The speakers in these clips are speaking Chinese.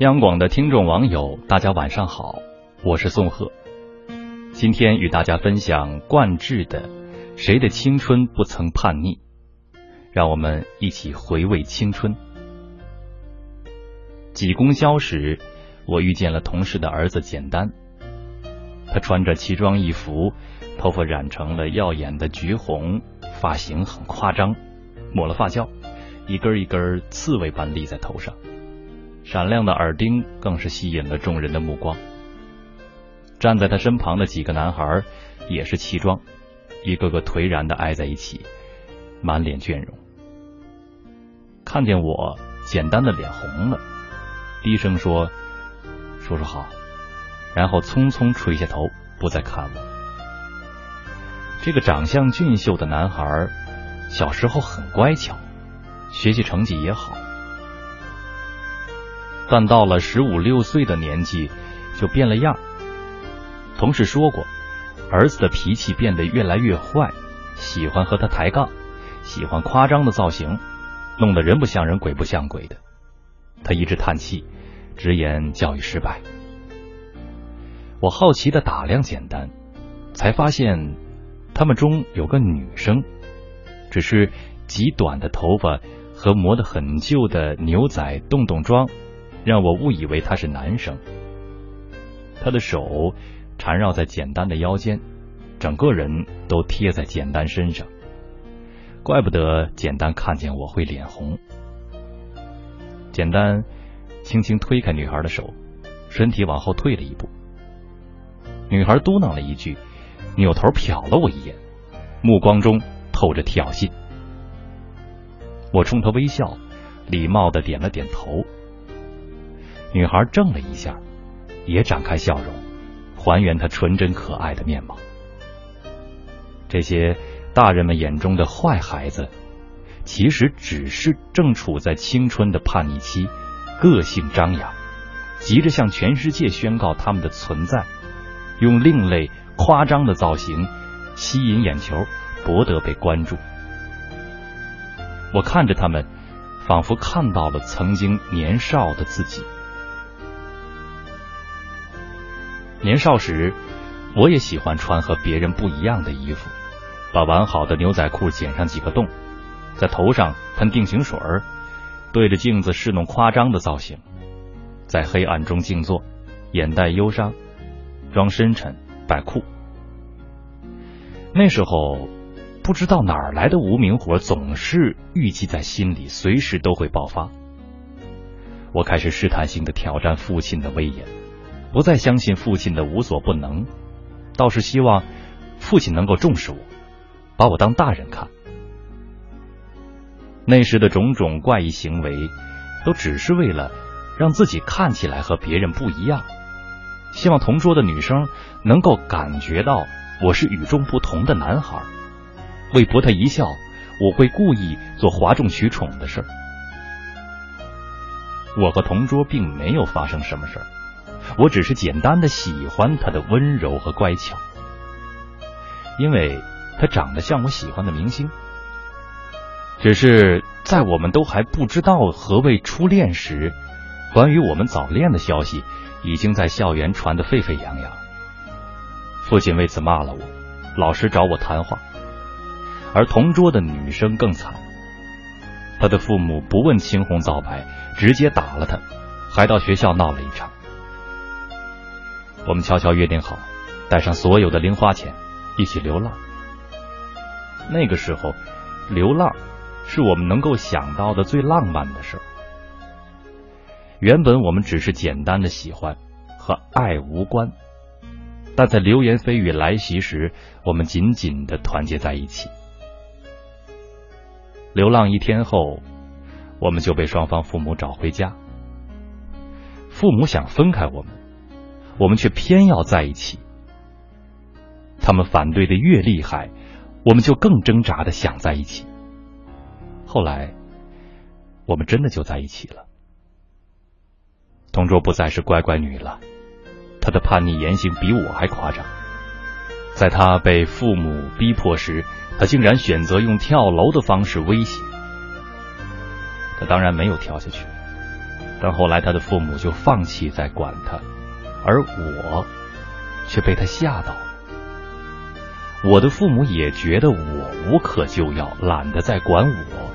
央广的听众网友，大家晚上好，我是宋贺。今天与大家分享冠志的《谁的青春不曾叛逆》，让我们一起回味青春。挤公交时，我遇见了同事的儿子简单，他穿着奇装异服，头发染成了耀眼的橘红，发型很夸张，抹了发胶，一根一根刺猬般立在头上。闪亮的耳钉更是吸引了众人的目光。站在他身旁的几个男孩也是奇装，一个个颓然的挨在一起，满脸倦容。看见我，简单的脸红了，低声说：“叔叔好。”然后匆匆垂下头，不再看我。这个长相俊秀的男孩，小时候很乖巧，学习成绩也好。但到了十五六岁的年纪，就变了样。同事说过，儿子的脾气变得越来越坏，喜欢和他抬杠，喜欢夸张的造型，弄得人不像人，鬼不像鬼的。他一直叹气，直言教育失败。我好奇的打量简单，才发现他们中有个女生，只是极短的头发和磨得很旧的牛仔洞洞装。让我误以为他是男生，他的手缠绕在简单的腰间，整个人都贴在简单身上，怪不得简单看见我会脸红。简单轻轻推开女孩的手，身体往后退了一步。女孩嘟囔了一句，扭头瞟了我一眼，目光中透着挑衅。我冲她微笑，礼貌的点了点头。女孩怔了一下，也展开笑容，还原她纯真可爱的面貌。这些大人们眼中的坏孩子，其实只是正处在青春的叛逆期，个性张扬，急着向全世界宣告他们的存在，用另类夸张的造型吸引眼球，博得被关注。我看着他们，仿佛看到了曾经年少的自己。年少时，我也喜欢穿和别人不一样的衣服，把完好的牛仔裤剪上几个洞，在头上喷定型水儿，对着镜子试弄夸张的造型，在黑暗中静坐，眼带忧伤，装深沉，摆酷。那时候不知道哪儿来的无名火，总是郁积在心里，随时都会爆发。我开始试探性的挑战父亲的威严。不再相信父亲的无所不能，倒是希望父亲能够重视我，把我当大人看。那时的种种怪异行为，都只是为了让自己看起来和别人不一样，希望同桌的女生能够感觉到我是与众不同的男孩。为博他一笑，我会故意做哗众取宠的事儿。我和同桌并没有发生什么事。我只是简单的喜欢他的温柔和乖巧，因为他长得像我喜欢的明星。只是在我们都还不知道何谓初恋时，关于我们早恋的消息已经在校园传得沸沸扬扬。父亲为此骂了我，老师找我谈话，而同桌的女生更惨，她的父母不问青红皂白，直接打了她，还到学校闹了一场。我们悄悄约定好，带上所有的零花钱，一起流浪。那个时候，流浪是我们能够想到的最浪漫的事儿。原本我们只是简单的喜欢，和爱无关，但在流言蜚语来袭时，我们紧紧的团结在一起。流浪一天后，我们就被双方父母找回家。父母想分开我们。我们却偏要在一起，他们反对的越厉害，我们就更挣扎的想在一起。后来，我们真的就在一起了。同桌不再是乖乖女了，她的叛逆言行比我还夸张。在她被父母逼迫时，她竟然选择用跳楼的方式威胁。她当然没有跳下去，但后来他的父母就放弃再管他，而我却被他吓到。我的父母也觉得我无可救药，懒得再管我。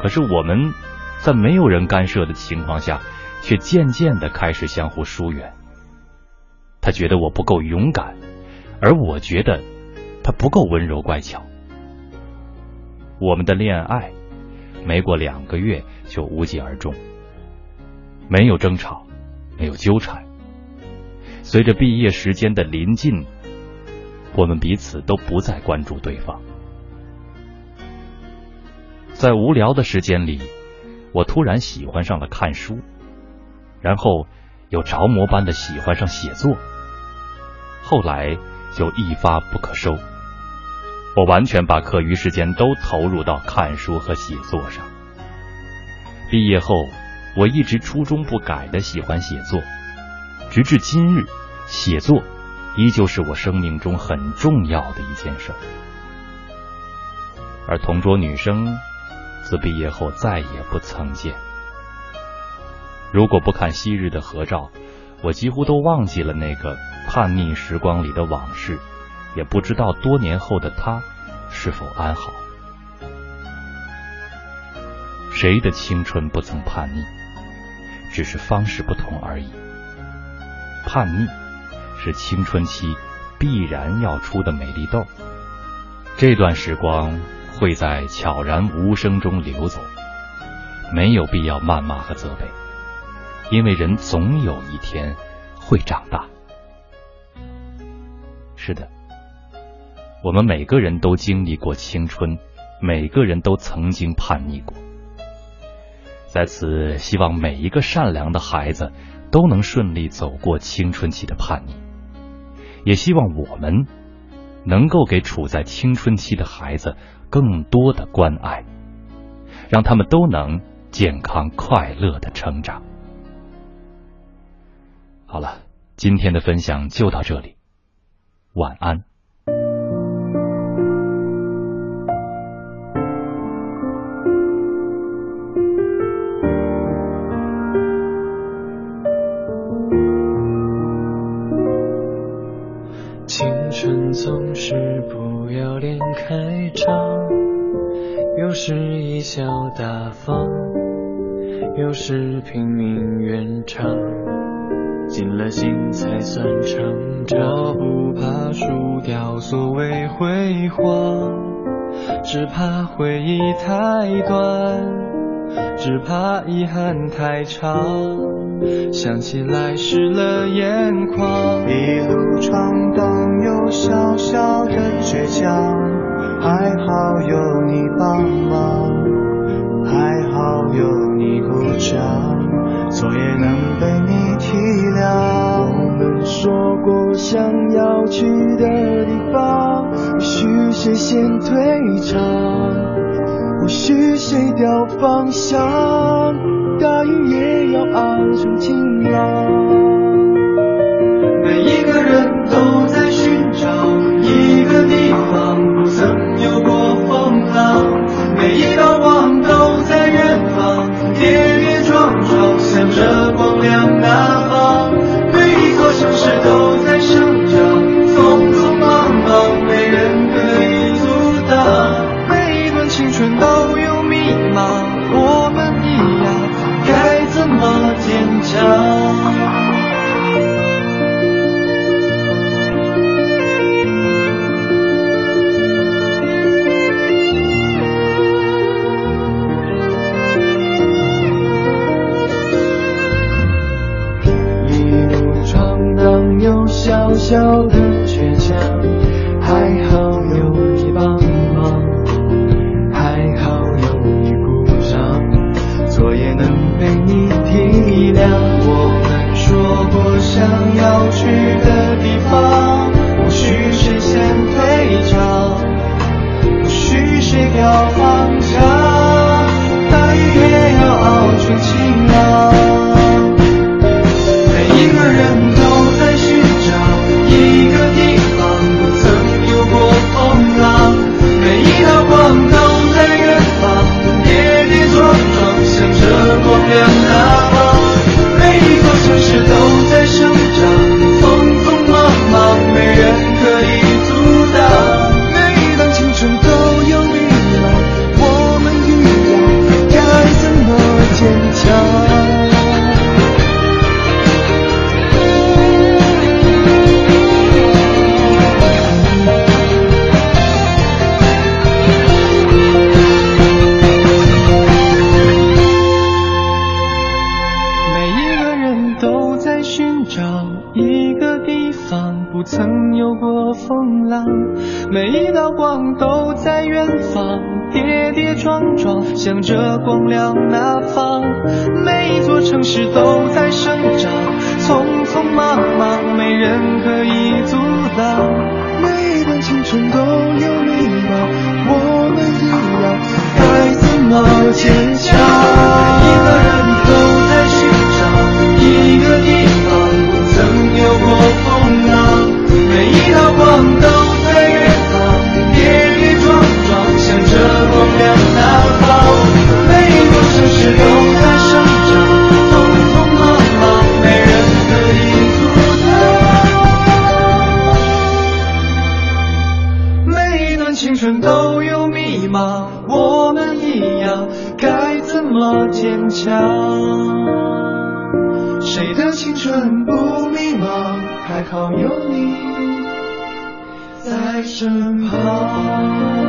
可是我们在没有人干涉的情况下，却渐渐的开始相互疏远。他觉得我不够勇敢，而我觉得他不够温柔乖巧。我们的恋爱没过两个月就无疾而终，没有争吵，没有纠缠。随着毕业时间的临近。我们彼此都不再关注对方，在无聊的时间里，我突然喜欢上了看书，然后又着魔般的喜欢上写作，后来就一发不可收。我完全把课余时间都投入到看书和写作上。毕业后，我一直初衷不改的喜欢写作，直至今日，写作。依旧是我生命中很重要的一件事，而同桌女生自毕业后再也不曾见。如果不看昔日的合照，我几乎都忘记了那个叛逆时光里的往事，也不知道多年后的她是否安好。谁的青春不曾叛逆？只是方式不同而已。叛逆。是青春期必然要出的美丽豆，这段时光会在悄然无声中流走，没有必要谩骂和责备，因为人总有一天会长大。是的，我们每个人都经历过青春，每个人都曾经叛逆过，在此希望每一个善良的孩子都能顺利走过青春期的叛逆。也希望我们能够给处在青春期的孩子更多的关爱，让他们都能健康快乐的成长。好了，今天的分享就到这里，晚安。总是不要脸开张，有时贻笑大方，有时拼命圆场，尽了心才算成长。我不怕输掉所谓辉煌，只怕回忆太短。只怕遗憾太长，想起来湿了眼眶。一路闯荡有小小的倔强，还好有你帮忙，还好有你鼓掌，错也能被你体谅。我们说过想要去的地方，许谁先退场。或许谁掉方向，大雨也要熬成晴朗。每一风浪每一道光都在远方跌跌撞撞向着光亮那方。每一座城市都在生长匆匆忙忙没人可以阻挡。在身旁